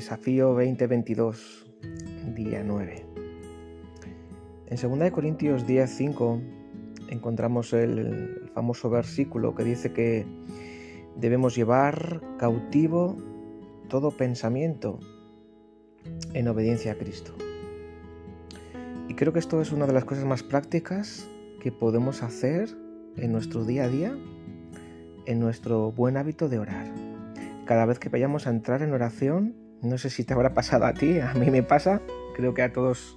Desafío 2022, día 9. En 2 Corintios 10, 5 encontramos el famoso versículo que dice que debemos llevar cautivo todo pensamiento en obediencia a Cristo. Y creo que esto es una de las cosas más prácticas que podemos hacer en nuestro día a día, en nuestro buen hábito de orar. Cada vez que vayamos a entrar en oración, no sé si te habrá pasado a ti, a mí me pasa, creo que a todos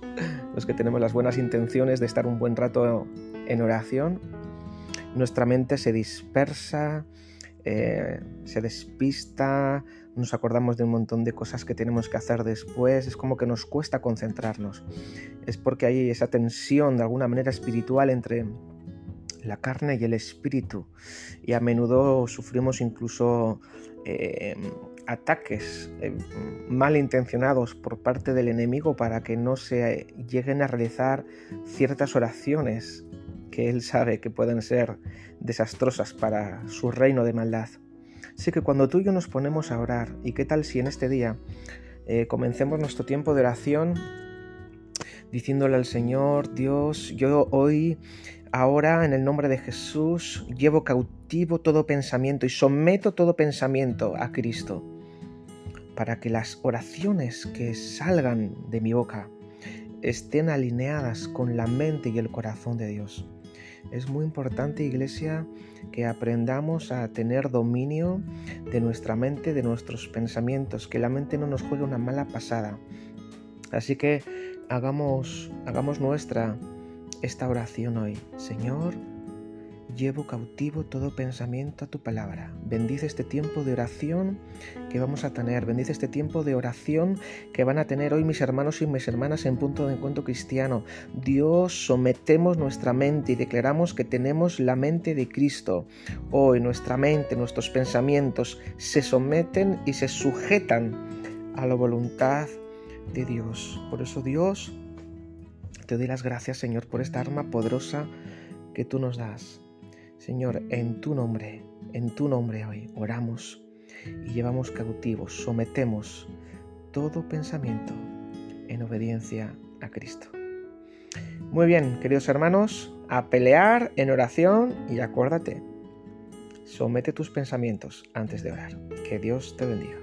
los que tenemos las buenas intenciones de estar un buen rato en oración, nuestra mente se dispersa, eh, se despista, nos acordamos de un montón de cosas que tenemos que hacer después, es como que nos cuesta concentrarnos. Es porque hay esa tensión de alguna manera espiritual entre la carne y el espíritu. Y a menudo sufrimos incluso eh, ataques eh, malintencionados por parte del enemigo para que no se lleguen a realizar ciertas oraciones que él sabe que pueden ser desastrosas para su reino de maldad. Así que cuando tú y yo nos ponemos a orar, ¿y qué tal si en este día eh, comencemos nuestro tiempo de oración diciéndole al Señor, Dios, yo hoy, ahora, en el nombre de Jesús, llevo cautivo todo pensamiento y someto todo pensamiento a Cristo, para que las oraciones que salgan de mi boca estén alineadas con la mente y el corazón de Dios. Es muy importante, iglesia, que aprendamos a tener dominio de nuestra mente, de nuestros pensamientos, que la mente no nos juegue una mala pasada. Así que hagamos, hagamos nuestra esta oración hoy. Señor, llevo cautivo todo pensamiento a tu palabra. Bendice este tiempo de oración que vamos a tener. Bendice este tiempo de oración que van a tener hoy mis hermanos y mis hermanas en punto de encuentro cristiano. Dios, sometemos nuestra mente y declaramos que tenemos la mente de Cristo. Hoy nuestra mente, nuestros pensamientos se someten y se sujetan a la voluntad de Dios. Por eso Dios, te doy las gracias Señor por esta arma poderosa que tú nos das. Señor, en tu nombre, en tu nombre hoy oramos y llevamos cautivos, sometemos todo pensamiento en obediencia a Cristo. Muy bien, queridos hermanos, a pelear en oración y acuérdate, somete tus pensamientos antes de orar. Que Dios te bendiga.